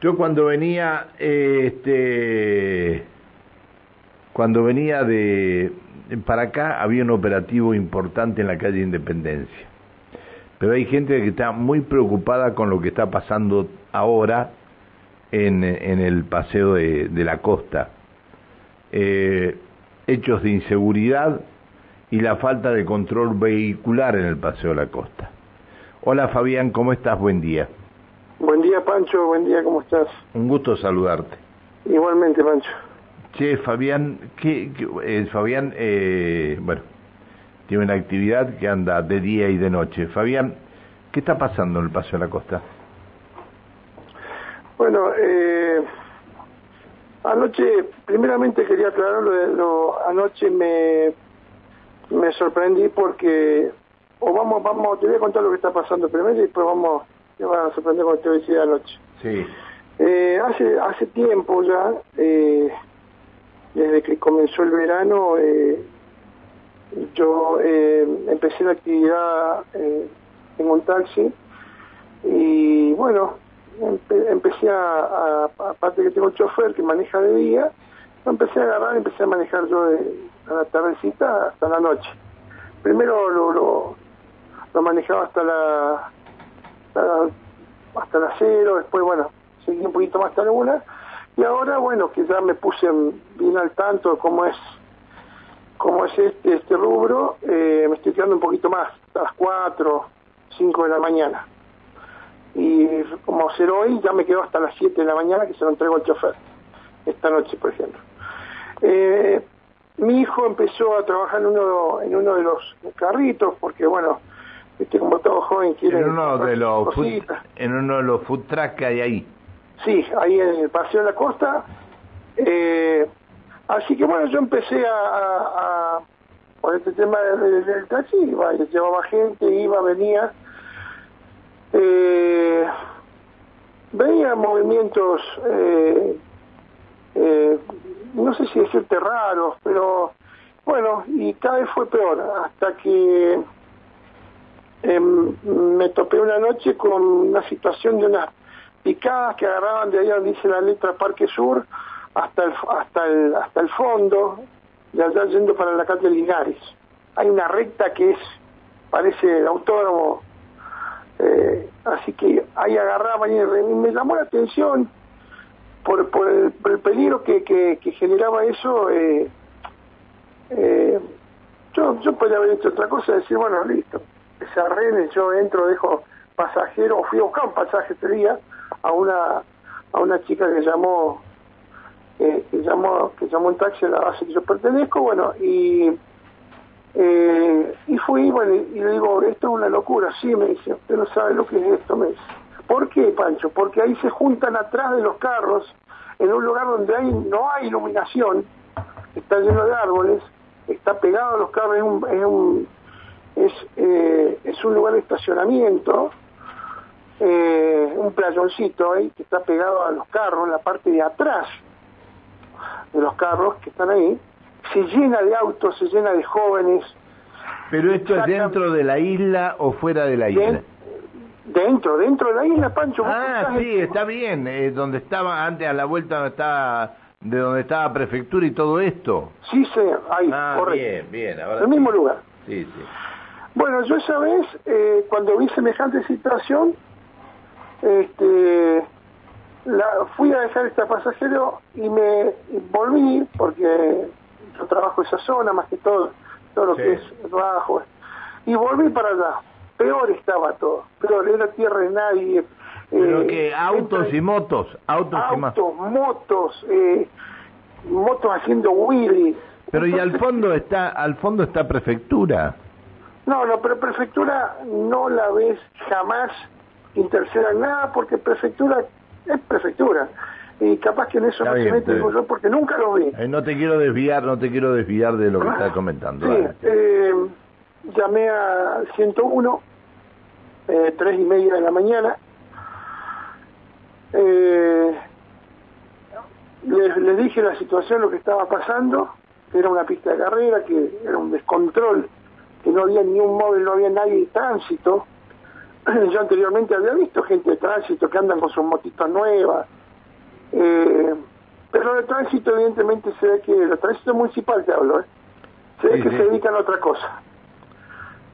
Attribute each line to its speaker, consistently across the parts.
Speaker 1: Yo cuando venía, este, cuando venía de para acá había un operativo importante en la calle Independencia. Pero hay gente que está muy preocupada con lo que está pasando ahora en, el paseo de, de la costa. Eh, hechos de inseguridad y la falta de control vehicular en el paseo de la costa. Hola Fabián, ¿cómo estás? Buen día.
Speaker 2: Buen día Pancho, buen día, ¿cómo estás?
Speaker 1: Un gusto saludarte.
Speaker 2: Igualmente Pancho.
Speaker 1: Che, Fabián, ¿qué, qué- eh, Fabián, eh, bueno, tiene una actividad que anda de día y de noche. Fabián, ¿qué está pasando en el Paseo de la Costa?
Speaker 2: Bueno, eh, anoche, primeramente quería aclarar lo de lo, anoche me, me sorprendí porque, o vamos, vamos, te voy a contar lo que está pasando primero y después vamos, te vas a sorprender que te voy a decir anoche.
Speaker 1: Sí.
Speaker 2: Eh, hace, hace tiempo ya, eh, desde que comenzó el verano, eh, yo eh, empecé la actividad eh, en un taxi y bueno, empe- empecé a, aparte que tengo un chofer que maneja de día, empecé a agarrar empecé a manejar yo de, a la tardecita hasta la noche. Primero lo, lo, lo manejaba hasta la, hasta la hasta las cero, después bueno, seguí un poquito más hasta la una, y ahora bueno, que ya me puse en- bien al tanto de cómo es cómo es este, este rubro, eh, me estoy quedando un poquito más, hasta las 4, 5 de la mañana. Y como ser hoy, ya me quedo hasta las 7 de la mañana que se lo entrego al chofer, esta noche, por ejemplo. Eh, mi hijo empezó a trabajar en uno, en uno de los carritos, porque bueno, viste como todo joven quiere
Speaker 1: En uno de los food,
Speaker 2: cositas.
Speaker 1: en uno de los food trucks que hay ahí.
Speaker 2: Sí, ahí en el Paseo de la Costa. Eh, así que bueno, yo empecé a, a- a- por este tema del, del taxi, iba, llevaba gente, iba, venía. Eh, veía movimientos, eh, eh, no sé si decirte raros, pero bueno, y cada vez fue peor, hasta que em, me topé una noche con una situación de unas picadas que agarraban de ahí donde dice la letra Parque Sur hasta el, hasta el, hasta el fondo, de allá yendo para la calle Linares. Hay una recta que es, parece el autódromo, eh, así que ahí agarraban y, me llamó la atención por, por, el, por el peligro que, que, que generaba eso. Eh, eh, yo, yo podría haber hecho otra cosa, decir, bueno, listo, se arrene, yo entro, dejo pasajero, fui a buscar un pasaje este día a una a una chica que llamó eh, que llamó que llamó un taxi a la base que yo pertenezco, bueno, y eh, y fui, bueno, y, y le digo, esto es una locura, sí, me dice, usted no sabe lo que es esto, me dice. ¿Por qué, Pancho? Porque ahí se juntan atrás de los carros, en un lugar donde hay, no hay iluminación, está lleno de árboles, está pegado a los carros, es un, es un, es, eh, es un lugar de estacionamiento, eh, un playoncito ahí que está pegado a los carros, en la parte de atrás de los carros que están ahí, se llena de autos, se llena de jóvenes,
Speaker 1: ¿Pero esto es dentro de la isla o fuera de la isla?
Speaker 2: Den- dentro, dentro de la isla, Pancho.
Speaker 1: Ah, sí,
Speaker 2: en-
Speaker 1: está bien. eh, donde estaba antes a la vuelta donde estaba de donde estaba prefectura y todo esto.
Speaker 2: Sí, señor, ahí,
Speaker 1: Ah,
Speaker 2: correcto.
Speaker 1: bien, bien. Ahora
Speaker 2: el
Speaker 1: sí.
Speaker 2: mismo lugar.
Speaker 1: Sí, sí.
Speaker 2: Bueno, yo esa vez, eh, cuando vi semejante situación, este, la, fui a dejar este pasajero y me volví, porque yo trabajo esa zona, más que todo, todo lo
Speaker 1: Sí.
Speaker 2: que es bajo, y volví para allá. Peor estaba todo, peor, era tierra de nadie.
Speaker 1: Pero
Speaker 2: eh,
Speaker 1: que autos
Speaker 2: entra-
Speaker 1: y motos, autos y más.
Speaker 2: autos, motos, eh, motos haciendo wheelies.
Speaker 1: Pero y al fondo está al fondo está prefectura.
Speaker 2: No, no, pero prefectura no la ves jamás interceder en nada porque prefectura es prefectura. Y capaz que en eso
Speaker 1: Está
Speaker 2: no
Speaker 1: bien,
Speaker 2: se mete yo porque nunca lo vi.
Speaker 1: Eh, no te quiero desviar, no te quiero desviar de lo que estás comentando.
Speaker 2: Sí, eh, llamé a 101, eh, tres y media de la mañana. Eh, les, les dije la situación, lo que estaba pasando, que era una pista de carrera, que era un descontrol, que no había ni un móvil, no había nadie de tránsito. Yo anteriormente había visto gente de tránsito que andan con sus motitos nuevas, Eh, pero el tránsito, evidentemente, se ve que el tránsito municipal, te hablo, ¿eh? se ve que se dedican a otra cosa.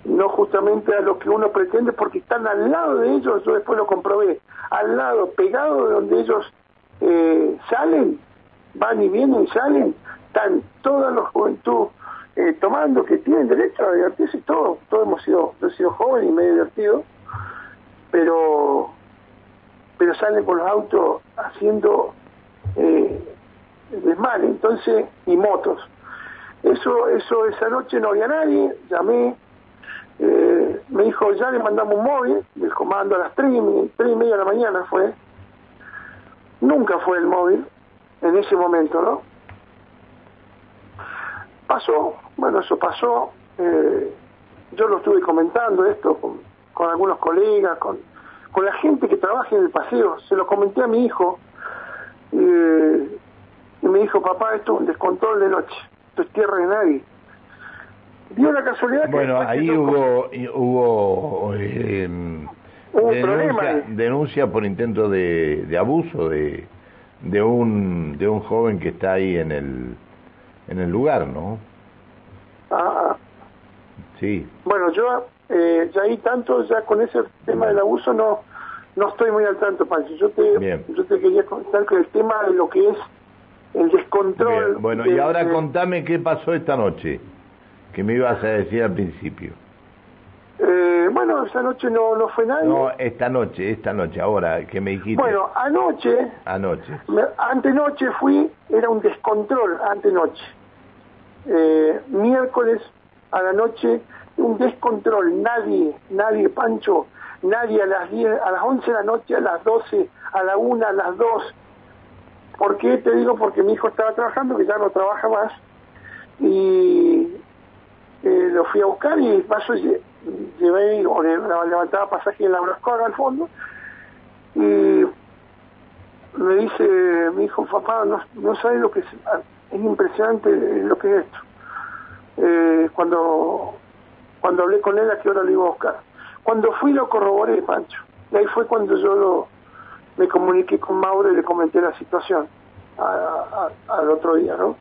Speaker 2: No justamente a lo que uno pretende, porque están al lado de ellos, yo después lo comprobé, al lado, pegado de donde ellos eh, salen, van y vienen y salen, están toda la juventud eh, tomando, que tienen derecho a divertirse, todo, todos hemos sido, yo sido joven y me he divertido, pero pero salen con los autos haciendo eh, entonces, y motos. Eso, eso esa noche no había nadie, llamé, eh, me dijo, ya le mandamos un móvil, del comando a las tres y, tres y media de la mañana fue, nunca fue el móvil en ese momento, ¿no? Pasó, bueno, eso pasó, eh, yo lo estuve comentando esto con, con algunos colegas, con, con la gente que trabaja en el paseo, se lo comenté a mi hijo, eh, y me dijo, papá, esto es un descontrol de noche, esto es tierra de nadie. Dio la casualidad
Speaker 1: bueno,
Speaker 2: que...
Speaker 1: ahí hubo, hubo, eh, denuncia, denuncia, por intento de, de abuso de, de, un, de un joven que está ahí en el, en el lugar, ¿no?
Speaker 2: Ah,
Speaker 1: sí.
Speaker 2: Bueno, yo eh, ya ahí tanto, ya con ese tema del abuso no no estoy muy al tanto, Pancho. Yo te, yo te quería contar que el tema de lo que es el descontrol...
Speaker 1: Bueno, y ahora contame qué pasó esta noche, que me ibas a decir al principio.
Speaker 2: Eh, bueno, esa noche no, no fue nadie.
Speaker 1: No, esta noche, esta noche, ahora que me dijiste.
Speaker 2: Bueno, anoche.
Speaker 1: Anoche.
Speaker 2: antenoche fui, era un descontrol, antenoche. Eh, miércoles a la noche, un descontrol, nadie, nadie, Pancho, nadie a las 10, a las 11 de la noche, a las 12, a la 1, a las 2. ¿Por qué? Te digo porque mi hijo estaba trabajando, que ya no trabaja más, y eh, lo fui a buscar y paso llevé o levantaba pasaje en la Brascoga al fondo y me dice mi hijo, papá, no, no sabe lo que es, es impresionante lo que es esto. Eh, cuando cuando hablé con él, a qué hora lo iba a buscar. Cuando fui lo corroboré, Pancho. Y ahí fue cuando yo lo, me comuniqué con Mauro y le comenté la situación al otro día, ¿no?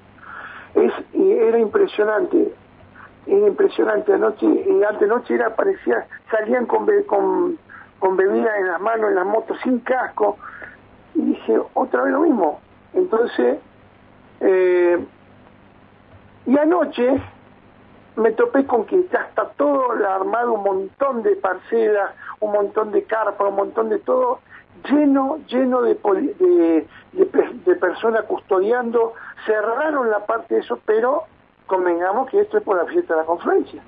Speaker 2: Es, y era impresionante, era impresionante. Anoche, y antenoche era, parecía, salían con, con, con bebida en las manos, en las motos, sin casco. Dije, otra vez lo mismo. Entonces, eh, y anoche me topé con que ya está todo armado, un montón de parcelas, un montón de carpas, un montón de todo, lleno, lleno de, de, de, personas custodiando, cerraron la parte de eso, pero convengamos que esto es por la fiesta de la confluencia.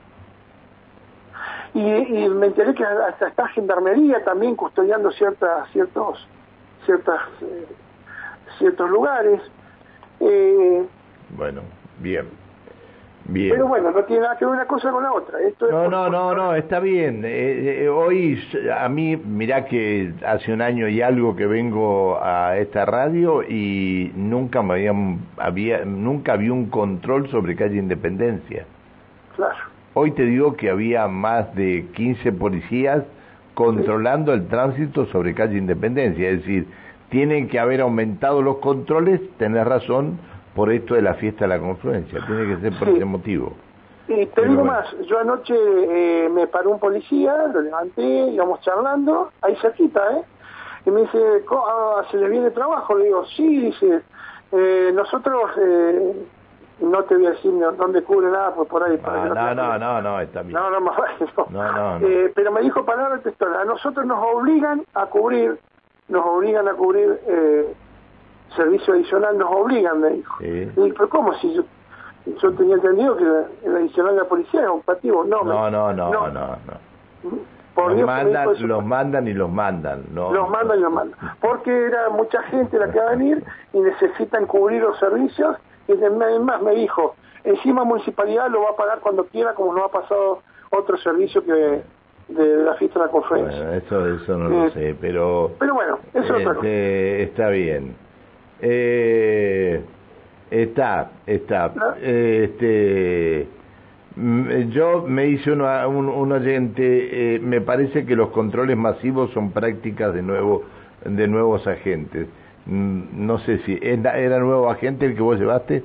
Speaker 2: Y, y me enteré que hasta está gendarmería también custodiando ciertas, ciertos, ciertas, eh, ciertos lugares.
Speaker 1: Eh, bueno, bien.
Speaker 2: Pero bueno, no tiene nada que ver una cosa con la otra. Esto
Speaker 1: no, no, no, no, está bien. Eh, eh, hoy a mí, mirá que hace un año y algo que vengo a esta radio y nunca me habían, había, nunca había un control sobre calle Independencia.
Speaker 2: Claro.
Speaker 1: Hoy te digo que había más de 15 policías controlando el tránsito sobre calle Independencia. Es decir, tienen que haber aumentado los controles, tenés razón, por esto de la fiesta de la confluencia, tiene que ser por ese motivo.
Speaker 2: Y te digo más, yo anoche eh, me paró un policía, lo levanté, íbamos charlando, ahí cerquita, ¿eh? Y me dice, ah, ¿se le viene trabajo? Le digo, sí, dice, eh, nosotros, eh, no te voy a decir dónde cubre nada, pues por ahí.
Speaker 1: Ah, no, no, no, no, está bien.
Speaker 2: No, no, más
Speaker 1: no. no, no,
Speaker 2: Eh, pero me dijo palabra textual, a nosotros nos obligan a cubrir, nos obligan a cubrir eh, servicio adicional nos obligan, me dijo. Y pero ¿cómo? Si yo, yo tenía entendido que el adicional de la policía era operativo. No,
Speaker 1: no, no, no, no, no. Por los, mandan, los mandan y los mandan. No,
Speaker 2: los mandan y los mandan. Porque era mucha gente la que va a venir y necesitan cubrir los servicios. Y además me dijo, encima municipalidad lo va a pagar cuando quiera, como no ha pasado otro servicio que de la fiesta de la conferencia.
Speaker 1: Bueno, eso, eso no lo eh, sé, pero...
Speaker 2: Pero bueno, eso
Speaker 1: este, está bien. Eh, está, está. Este, yo me hice un, un, oyente, eh, me parece que los controles masivos son prácticas de nuevo de nuevos agentes. Mm, no sé si era, nuevo agente el que vos llevaste.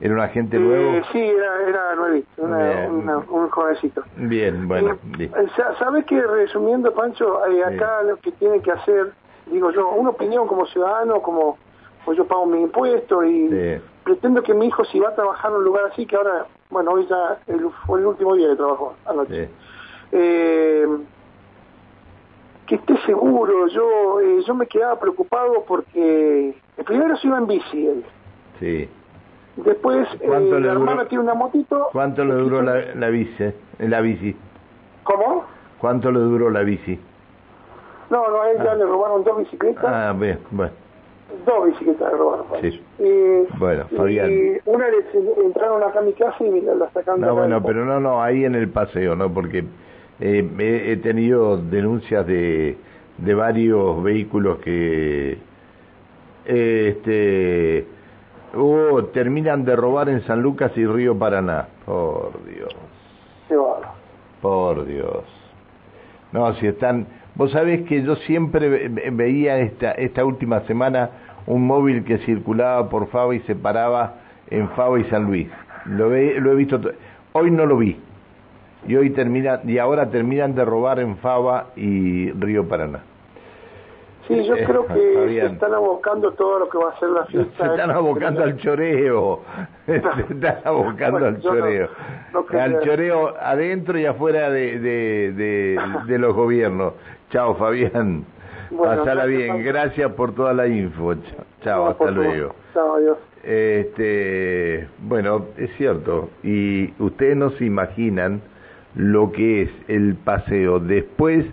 Speaker 1: ¿Era un agente
Speaker 2: Eh,
Speaker 1: nuevo?
Speaker 2: sí, era, era nuevito, una- un jovencito.
Speaker 1: Bien, bueno.
Speaker 2: Eh, ¿Sabes que resumiendo, Pancho, eh, acá lo que tiene que hacer, digo yo, una opinión como ciudadano, como pues yo pago mi impuesto y
Speaker 1: Sí.
Speaker 2: pretendo que mi hijo, si va a trabajar en un lugar así, que ahora, bueno, hoy ya el- fue el último día de trabajo anoche,
Speaker 1: Sí.
Speaker 2: Eh, que esté seguro. Yo eh, yo me quedaba preocupado porque el primero se iba en bici él.
Speaker 1: sí.
Speaker 2: Después eh,
Speaker 1: ¿Cuánto le
Speaker 2: la
Speaker 1: duró?
Speaker 2: hermana tiene una motito.
Speaker 1: ¿Cuánto le duró la, la bici? eh? La bici.
Speaker 2: ¿Cómo?
Speaker 1: ¿Cuánto le duró la bici?
Speaker 2: No, no, a él ya
Speaker 1: Ah.
Speaker 2: le robaron dos bicicletas.
Speaker 1: Ah, bien, bueno.
Speaker 2: Dos bicicletas le robaron.
Speaker 1: Sí.
Speaker 2: Eh,
Speaker 1: Bueno,
Speaker 2: y
Speaker 1: Fabián.
Speaker 2: una les entraron acá a mi casa y me la, sacaron de
Speaker 1: No, bueno, pero no, no, ahí en el paseo, ¿no? Porque eh, he, he tenido denuncias de, de varios vehículos que este oh, terminan de robar en San Lucas y Río Paraná. Por Dios,
Speaker 2: Qué
Speaker 1: por Dios. No, si están... Vos sabés que yo siempre ve- ve- veía esta, esta última semana un móvil que circulaba por Fava y se paraba en Fava y San Luis. Lo, ve- lo he visto... to- Hoy no lo vi. Y hoy termina, y ahora terminan de robar en Fava y Río Paraná.
Speaker 2: Sí, yo
Speaker 1: Eh,
Speaker 2: creo que se están abocando todo lo que va a ser la
Speaker 1: Se
Speaker 2: fiesta.
Speaker 1: están abocando al choreo. Se están abocando
Speaker 2: Bueno,
Speaker 1: al
Speaker 2: no-
Speaker 1: choreo.
Speaker 2: no
Speaker 1: al choreo adentro y afuera de, de, de, de los gobiernos. Chao, Fabián.
Speaker 2: Bueno,
Speaker 1: Pasala
Speaker 2: gracias,
Speaker 1: bien. Gracias por toda la info. Chao,
Speaker 2: No,
Speaker 1: hasta luego.
Speaker 2: Chao, adiós.
Speaker 1: Este, bueno, es cierto. Y ustedes no se imaginan lo que es el paseo después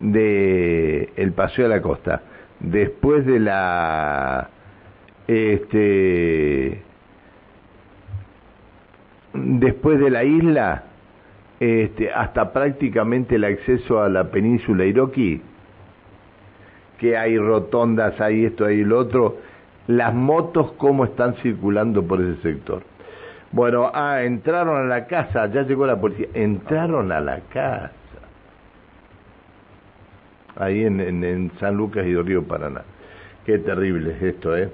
Speaker 1: de el paseo a la costa, después de la este después de la isla este hasta prácticamente el acceso a la península Iroquí que hay rotondas, hay esto, hay lo otro, las motos cómo están circulando por ese sector. Bueno, ah, entraron a la casa, ya llegó la policía, entraron a la casa, ahí en, en, San Lucas y Río Paraná. Qué terrible es esto, ¿eh?